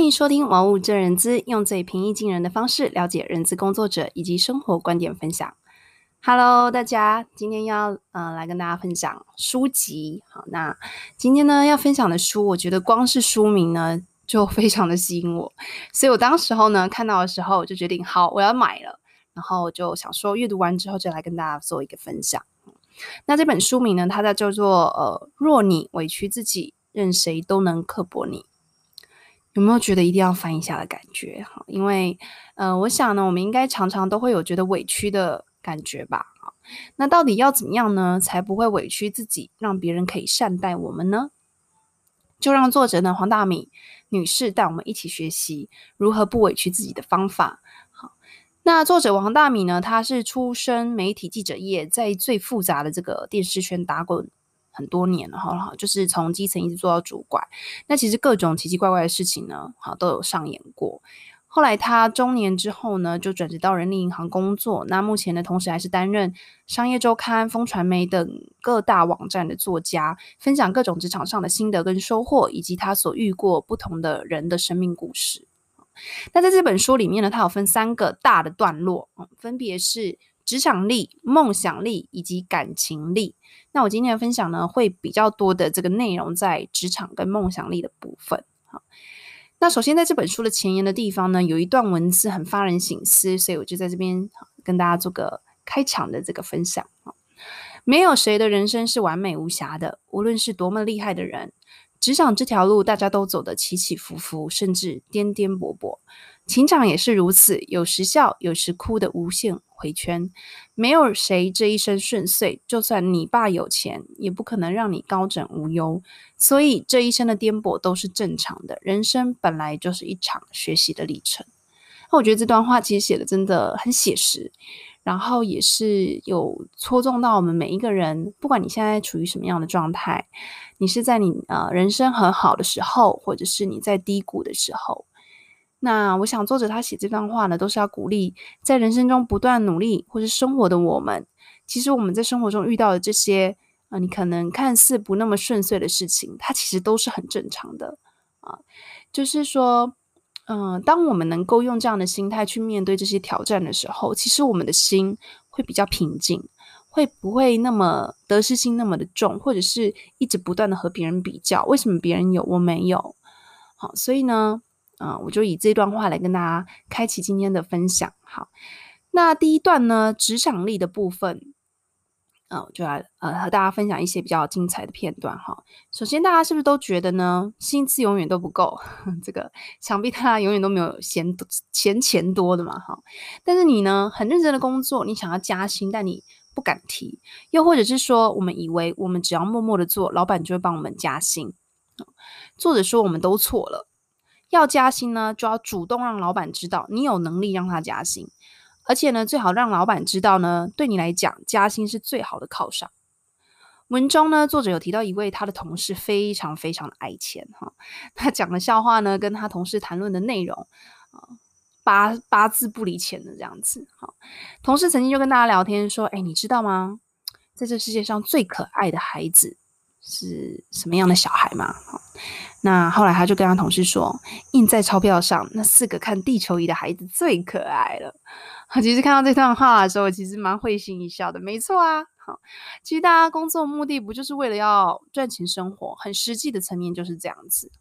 欢迎收听《玩物正人资》，用最平易近人的方式了解人资工作者以及生活观点分享。Hello，大家，今天要呃来跟大家分享书籍。好，那今天呢要分享的书，我觉得光是书名呢就非常的吸引我，所以我当时候呢看到的时候，我就决定好我要买了。然后我就想说，阅读完之后就来跟大家做一个分享。那这本书名呢，它在叫做呃，若你委屈自己，任谁都能刻薄你。有没有觉得一定要翻一下的感觉？哈，因为，呃，我想呢，我们应该常常都会有觉得委屈的感觉吧？好，那到底要怎么样呢，才不会委屈自己，让别人可以善待我们呢？就让作者呢黄大米女士带我们一起学习如何不委屈自己的方法。好，那作者黄大米呢，她是出身媒体记者业，在最复杂的这个电视圈打滚。很多年了，哈，就是从基层一直做到主管。那其实各种奇奇怪怪的事情呢，好都有上演过。后来他中年之后呢，就转职到人力银行工作。那目前呢，同时还是担任商业周刊、风传媒等各大网站的作家，分享各种职场上的心得跟收获，以及他所遇过不同的人的生命故事。那在这本书里面呢，他有分三个大的段落，分别是。职场力、梦想力以及感情力。那我今天的分享呢，会比较多的这个内容在职场跟梦想力的部分。好，那首先在这本书的前言的地方呢，有一段文字很发人省思，所以我就在这边跟大家做个开场的这个分享。没有谁的人生是完美无瑕的，无论是多么厉害的人，职场这条路大家都走得起起伏伏，甚至颠颠簸簸。情场也是如此，有时笑，有时哭的无限回圈。没有谁这一生顺遂，就算你爸有钱，也不可能让你高枕无忧。所以这一生的颠簸都是正常的，人生本来就是一场学习的历程。那我觉得这段话其实写的真的很写实，然后也是有戳中到我们每一个人，不管你现在处于什么样的状态，你是在你呃人生很好的时候，或者是你在低谷的时候。那我想，作者他写这段话呢，都是要鼓励在人生中不断努力或是生活的我们。其实我们在生活中遇到的这些啊、你可能看似不那么顺遂的事情，它其实都是很正常的啊。就是说，嗯、当我们能够用这样的心态去面对这些挑战的时候，其实我们的心会比较平静，会不会那么得失心那么的重，或者是一直不断的和别人比较，为什么别人有我没有？好，所以呢。啊、我就以这段话来跟大家开启今天的分享。好，那第一段呢，职场力的部分，啊、我就来呃和大家分享一些比较精彩的片段哈。首先，大家是不是都觉得呢，薪资永远都不够？这个想必大家永远都没有嫌嫌钱多的嘛哈。但是你呢，很认真的工作，你想要加薪，但你不敢提，又或者是说，我们以为我们只要默默的做，老板就会帮我们加薪。作者说，我们都错了。要加薪呢，就要主动让老板知道你有能力让他加薪，而且呢，最好让老板知道呢，对你来讲加薪是最好的犒赏。文中呢，作者有提到一位他的同事非常非常的爱钱哈，他讲的笑话呢，跟他同事谈论的内容啊，八八字不离钱的这样子。哈，同事曾经就跟大家聊天说，哎，你知道吗？在这世界上最可爱的孩子是什么样的小孩吗？那后来他就跟他同事说，印在钞票上那四个看地球仪的孩子最可爱了。其实看到这段话的时候，其实蛮会心一笑的。没错啊，好，其实大家工作目的不就是为了要赚钱生活？很实际的层面就是这样子。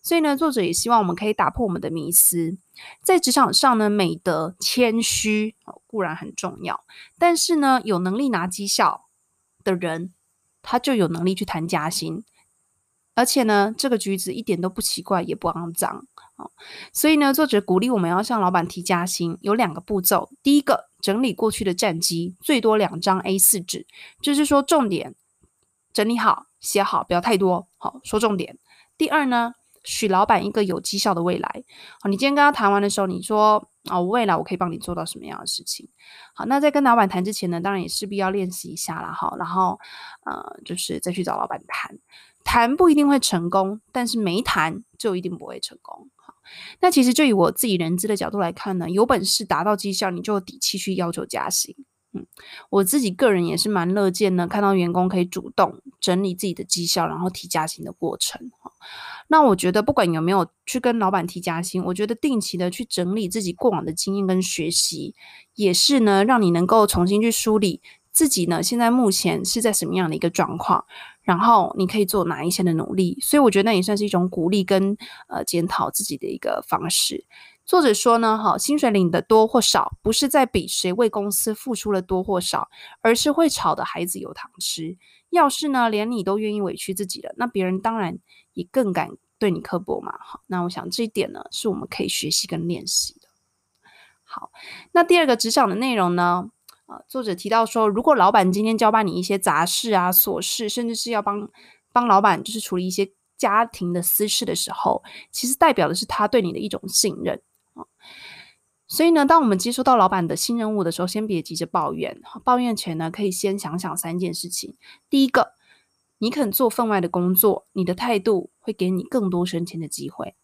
所以呢，作者也希望我们可以打破我们的迷思，在职场上呢，美德谦虚固然很重要，但是呢，有能力拿绩效的人，他就有能力去谈加薪。而且呢，这个橘子一点都不奇怪，也不肮脏啊。所以呢，作者鼓励我们要向老板提加薪，有两个步骤。第一个，整理过去的战绩，最多两张 A 四纸，就是说重点整理好、写好，不要太多。好，说重点。第二呢，许老板一个有绩效的未来。好，你今天跟他谈完的时候，你说啊，未来我可以帮你做到什么样的事情？好，那在跟老板谈之前呢，当然也势必要练习一下啦。哈，然后呃，就是再去找老板谈。谈不一定会成功，但是没谈就一定不会成功。好，那其实就以我自己人资的角度来看呢，有本事达到绩效，你就有底气去要求加薪。嗯，我自己个人也是蛮乐见呢，看到员工可以主动整理自己的绩效，然后提加薪的过程。那我觉得不管有没有去跟老板提加薪，我觉得定期的去整理自己过往的经验跟学习，也是呢，让你能够重新去梳理自己呢，现在目前是在什么样的一个状况，然后你可以做哪一些的努力。所以我觉得那也算是一种鼓励跟呃检讨自己的一个方式。作者说呢，哈，薪水领的多或少，不是在比谁为公司付出了多或少，而是会吵的孩子有糖吃。要是呢，连你都愿意委屈自己了，那别人当然也更敢对你刻薄嘛。好，那我想这一点呢，是我们可以学习跟练习的。好，那第二个职场的内容呢，呃，作者提到说，如果老板今天交办你一些杂事啊、琐事，甚至是要帮帮老板就是处理一些家庭的私事的时候，其实代表的是他对你的一种信任。所以呢，当我们接收到老板的新任务的时候，先别急着抱怨。抱怨前呢，可以先想想三件事情。第一个，你肯做分外的工作，你的态度会给你更多升迁的机会。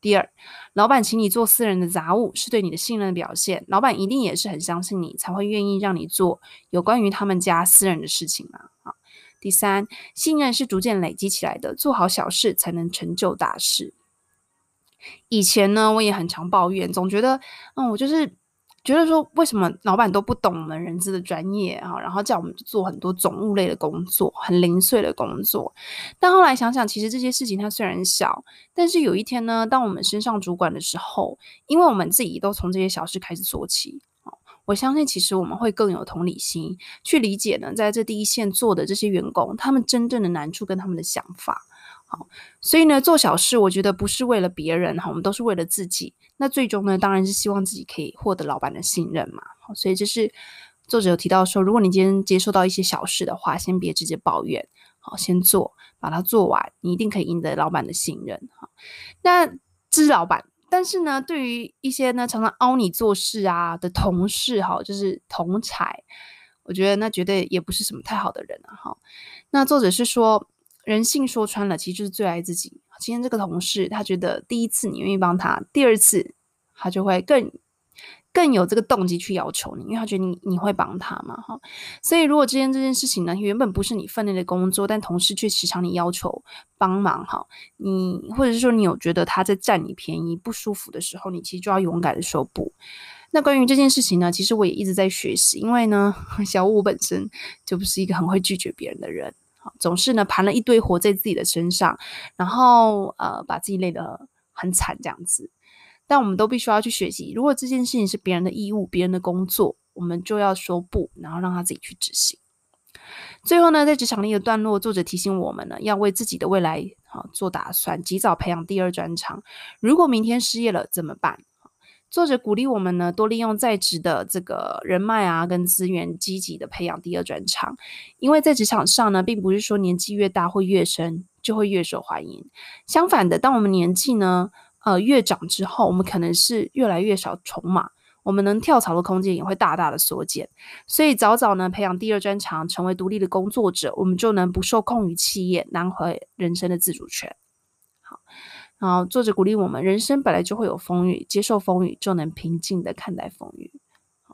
第二，老板请你做私人的杂务，是对你的信任的表现。老板一定也是很相信你，才会愿意让你做有关于他们家私人的事情嘛。好，第三，信任是逐渐累积起来的，做好小事才能成就大事。以前呢，我也很常抱怨，总觉得，嗯，我就是觉得说，为什么老板都不懂我们人资的专业啊？然后叫我们做很多总务类的工作，很零碎的工作。但后来想想，其实这些事情它虽然小，但是有一天呢，当我们升上主管的时候，因为我们自己都从这些小事开始做起，我相信其实我们会更有同理心，去理解呢，在这第一线做的这些员工，他们真正的难处跟他们的想法。所以呢，做小事，我觉得不是为了别人哈，我们都是为了自己。那最终呢，当然是希望自己可以获得老板的信任嘛。好，所以这是作者有提到说，如果你今天接受到一些小事的话，先别直接抱怨，好，先做，把它做完，你一定可以赢得老板的信任。好，那这是老板，但是呢，对于一些呢常常凹你做事啊的同事哈，就是同才，我觉得那绝对也不是什么太好的人啊。哈，那作者是说。人性说穿了，其实就是最爱自己。今天这个同事，他觉得第一次你愿意帮他，第二次他就会更更有这个动机去要求你，因为他觉得你你会帮他嘛，哈。所以如果今天这件事情呢，原本不是你分内的工作，但同事却时常你要求帮忙，哈，你或者是说你有觉得他在占你便宜不舒服的时候，你其实就要勇敢的说不。那关于这件事情呢，其实我也一直在学习，因为呢，小五本身就不是一个很会拒绝别人的人。总是呢，盘了一堆活在自己的身上，然后呃，把自己累得很惨这样子。但我们都必须要去学习，如果这件事情是别人的义务、别人的工作，我们就要说不，然后让他自己去执行。最后呢，在职场里的段落，作者提醒我们呢，要为自己的未来好做打算，及早培养第二专长。如果明天失业了怎么办？作者鼓励我们呢，多利用在职的这个人脉啊，跟资源，积极的培养第二专长。因为在职场上呢，并不是说年纪越大会越深就会越受欢迎。相反的，当我们年纪呢，呃，越长之后，我们可能是越来越少筹码，我们能跳槽的空间也会大大的缩减。所以早早呢，培养第二专长，成为独立的工作者，我们就能不受控于企业，拿回人生的自主权。然后作者鼓励我们，人生本来就会有风雨，接受风雨就能平静的看待风雨。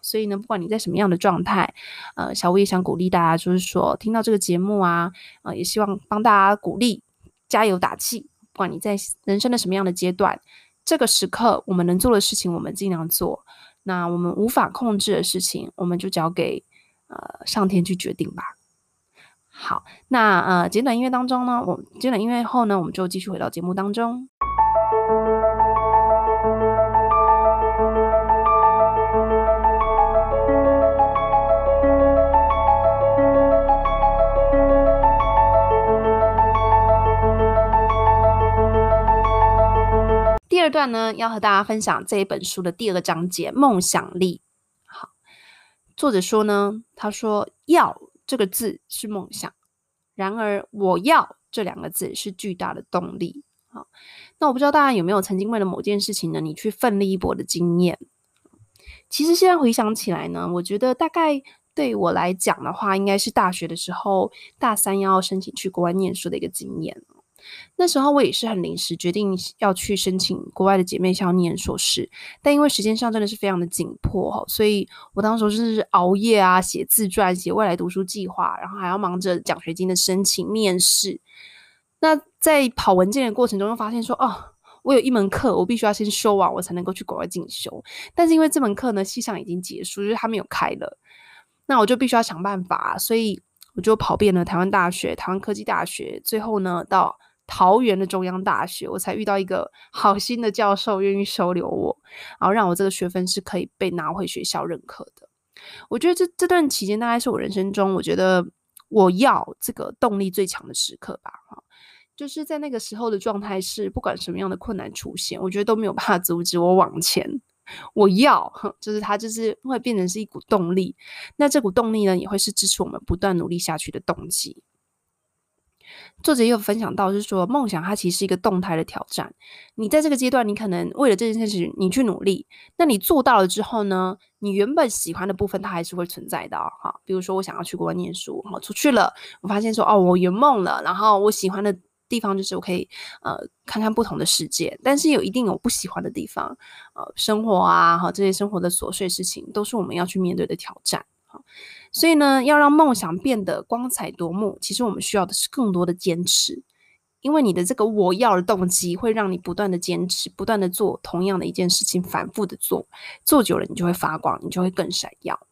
所以呢，不管你在什么样的状态，呃，小吴也想鼓励大家，就是说听到这个节目啊，呃，也希望帮大家鼓励、加油打气。不管你在人生的什么样的阶段，这个时刻我们能做的事情，我们尽量做；那我们无法控制的事情，我们就交给呃上天去决定吧。好，那呃，简短音乐当中呢，我简短音乐后呢，我们就继续回到节目当中。第二段呢，要和大家分享这一本书的第二个章节——梦想力。好，作者说呢，他说要。这个字是梦想，然而我要这两个字是巨大的动力。好，那我不知道大家有没有曾经为了某件事情呢，你去奋力一搏的经验？其实现在回想起来呢，我觉得大概对我来讲的话，应该是大学的时候大三要申请去国外念书的一个经验。那时候我也是很临时决定要去申请国外的姐妹校念硕士，但因为时间上真的是非常的紧迫，所以我当时是熬夜啊，写自传，写未来读书计划，然后还要忙着奖学金的申请、面试。那在跑文件的过程中，又发现说，哦，我有一门课，我必须要先修完，我才能够去国外进修。但是因为这门课呢，系上已经结束，就是它没有开了，那我就必须要想办法，所以我就跑遍了台湾大学、台湾科技大学，最后呢，到桃园的中央大学，我才遇到一个好心的教授愿意收留我，然后让我这个学分是可以被拿回学校认可的。我觉得这这段期间大概是我人生中，我觉得我要这个动力最强的时刻吧，哈。就是在那个时候的状态是，不管什么样的困难出现，我觉得都没有办法阻止我往前。我要，就是它，就是会变成是一股动力。那这股动力呢，也会是支持我们不断努力下去的动机。作者也有分享到，就是说梦想它其实是一个动态的挑战。你在这个阶段，你可能为了这件事情，你去努力。那你做到了之后呢，你原本喜欢的部分，它还是会存在的哈。比如说，我想要去国外念书，哈，出去了，我发现说，哦，我圆梦了，然后我喜欢的。地方就是我可以呃看看不同的世界，但是有一定有不喜欢的地方，呃，生活啊，哈，这些生活的琐碎事情都是我们要去面对的挑战，哈。所以呢，要让梦想变得光彩夺目，其实我们需要的是更多的坚持，因为你的这个我要的动机会让你不断的坚持，不断的做同样的一件事情，反复的做，做久了你就会发光，你就会更闪耀。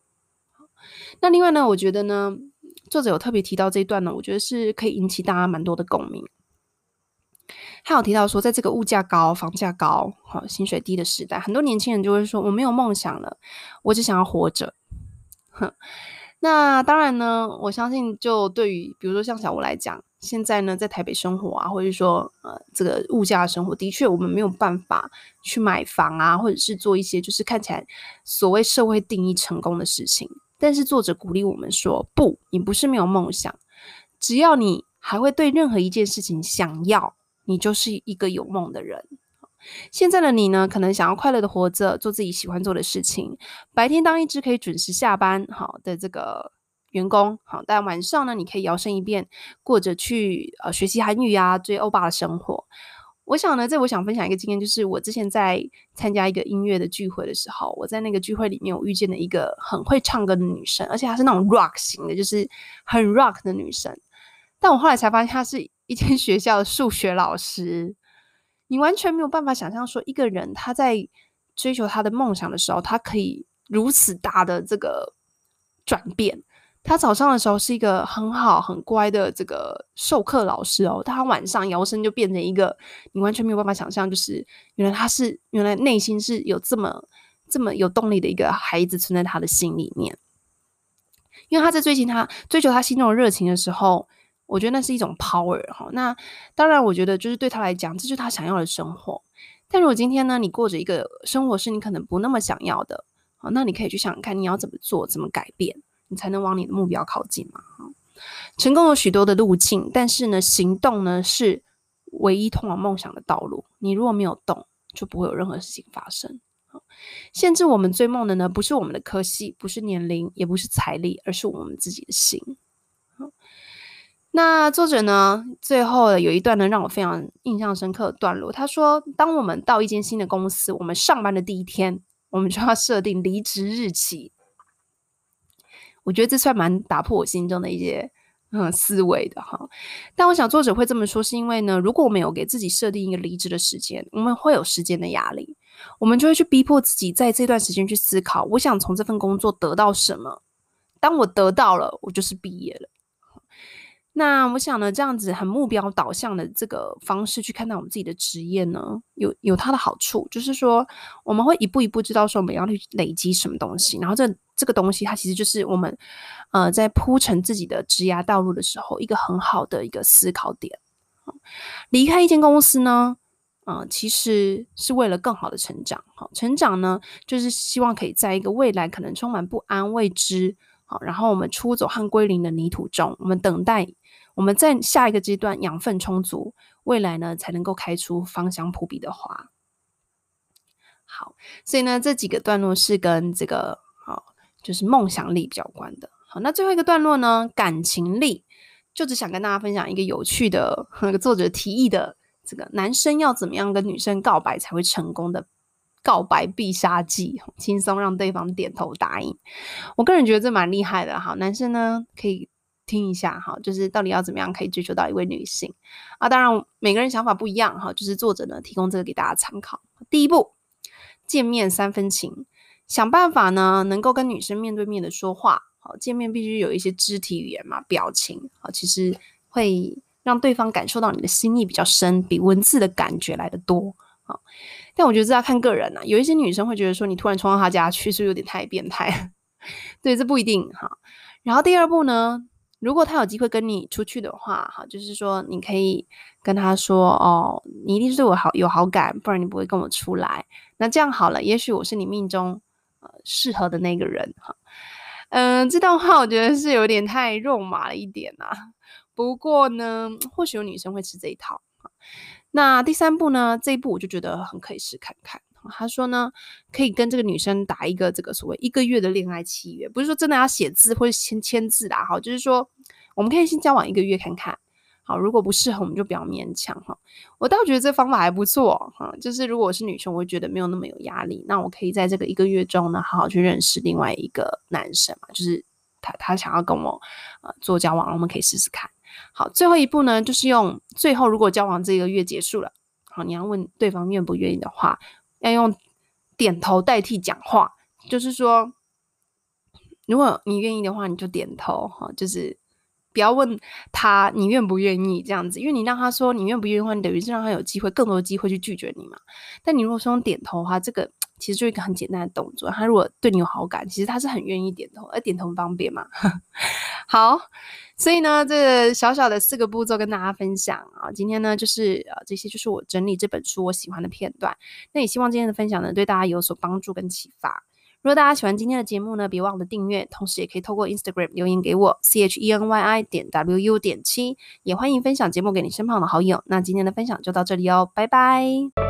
那另外呢，我觉得呢，作者有特别提到这一段呢，我觉得是可以引起大家蛮多的共鸣。他有提到说，在这个物价高、房价高、好薪水低的时代，很多年轻人就会说：“我没有梦想了，我只想要活着。”哼，那当然呢，我相信，就对于比如说像小吴来讲，现在呢在台北生活啊，或者说呃这个物价生活，的确我们没有办法去买房啊，或者是做一些就是看起来所谓社会定义成功的事情。但是作者鼓励我们说：“不，你不是没有梦想，只要你还会对任何一件事情想要。”你就是一个有梦的人。现在的你呢，可能想要快乐的活着，做自己喜欢做的事情。白天当一只可以准时下班好的这个员工，好，但晚上呢，你可以摇身一变，过着去呃学习韩语啊、追欧巴的生活。我想呢，这我想分享一个经验，就是我之前在参加一个音乐的聚会的时候，我在那个聚会里面，我遇见了一个很会唱歌的女生，而且她是那种 rock 型的，就是很 rock 的女生。但我后来才发现，她是。一间 学校的数学老师，你完全没有办法想象说，一个人他在追求他的梦想的时候，他可以如此大的这个转变。他早上的时候是一个很好很乖的这个授课老师哦，他晚上摇身就变成一个你完全没有办法想象，就是原来他是原来内心是有这么这么有动力的一个孩子存在他的心里面，因为他在追寻他追求他心中的热情的时候。我觉得那是一种 power 哈，那当然，我觉得就是对他来讲，这就是他想要的生活。但如果今天呢，你过着一个生活是你可能不那么想要的，好，那你可以去想想看，你要怎么做，怎么改变，你才能往你的目标靠近嘛。成功有许多的路径，但是呢，行动呢是唯一通往梦想的道路。你如果没有动，就不会有任何事情发生。限制我们追梦的呢，不是我们的科系，不是年龄，也不是财力，而是我们自己的心。那作者呢，最后有一段呢，让我非常印象深刻的段落。他说：“当我们到一间新的公司，我们上班的第一天，我们就要设定离职日期。”我觉得这算蛮打破我心中的一些嗯思维的哈。但我想作者会这么说，是因为呢，如果我们有给自己设定一个离职的时间，我们会有时间的压力，我们就会去逼迫自己在这段时间去思考：我想从这份工作得到什么？当我得到了，我就是毕业了。那我想呢，这样子很目标导向的这个方式去看待我们自己的职业呢，有有它的好处，就是说我们会一步一步知道说我们要去累积什么东西，然后这这个东西它其实就是我们呃在铺陈自己的职涯道路的时候一个很好的一个思考点。离开一间公司呢，嗯、其实是为了更好的成长。好，成长呢，就是希望可以在一个未来可能充满不安未知，好，然后我们出走和归零的泥土中，我们等待。我们在下一个阶段养分充足，未来呢才能够开出芳香扑鼻的花。好，所以呢这几个段落是跟这个好就是梦想力比较关的。好，那最后一个段落呢，感情力，就只想跟大家分享一个有趣的 那个作者提议的这个男生要怎么样跟女生告白才会成功的告白必杀技，轻松让对方点头答应。我个人觉得这蛮厉害的哈，男生呢可以。听一下哈，就是到底要怎么样可以追求到一位女性啊？当然每个人想法不一样哈，就是作者呢提供这个给大家参考。第一步，见面三分情，想办法呢能够跟女生面对面的说话。好，见面必须有一些肢体语言嘛，表情啊，其实会让对方感受到你的心意比较深，比文字的感觉来得多。好，但我觉得这要看个人啊，有一些女生会觉得说你突然冲到她家去，是不是有点太变态？对，这不一定哈。然后第二步呢，如果他有机会跟你出去的话，哈，就是说你可以跟他说，哦，你一定是对我好有好感，不然你不会跟我出来。那这样好了，也许我是你命中呃适合的那个人，哈，嗯，这段话我觉得是有点太肉麻了一点呐。不过呢，或许有女生会吃这一套。那第三步呢，这一步我就觉得很可以试看看。他说呢，可以跟这个女生打一个这个所谓一个月的恋爱契约，不是说真的要写字或者签签字啦，哈，就是说我们可以先交往一个月看看，好，如果不适合我们就不要勉强哈。我倒觉得这方法还不错哈，就是如果我是女生，我会觉得没有那么有压力，那我可以在这个一个月中呢，好好去认识另外一个男生嘛，就是他他想要跟我呃做交往，我们可以试试看。好，最后一步呢，就是用最后如果交往这个月结束了，好，你要问对方愿不愿意的话。要用点头代替讲话，就是说，如果你愿意的话，你就点头哈，就是不要问他你愿不愿意这样子，因为你让他说你愿不愿意的话，你等于是让他有机会更多机会去拒绝你嘛。但你如果说用点头的话，这个其实就是一个很简单的动作，他如果对你有好感，其实他是很愿意点头，而点头方便嘛。好。所以呢，这小小的四个步骤跟大家分享啊。今天呢，就是呃，这些就是我整理这本书我喜欢的片段。那也希望今天的分享呢，对大家有所帮助跟启发。如果大家喜欢今天的节目呢，别忘了订阅，同时也可以透过 Instagram 留言给我 c h e n y i 点 w u 点七，也欢迎分享节目给你身旁的好友。那今天的分享就到这里哦，拜拜。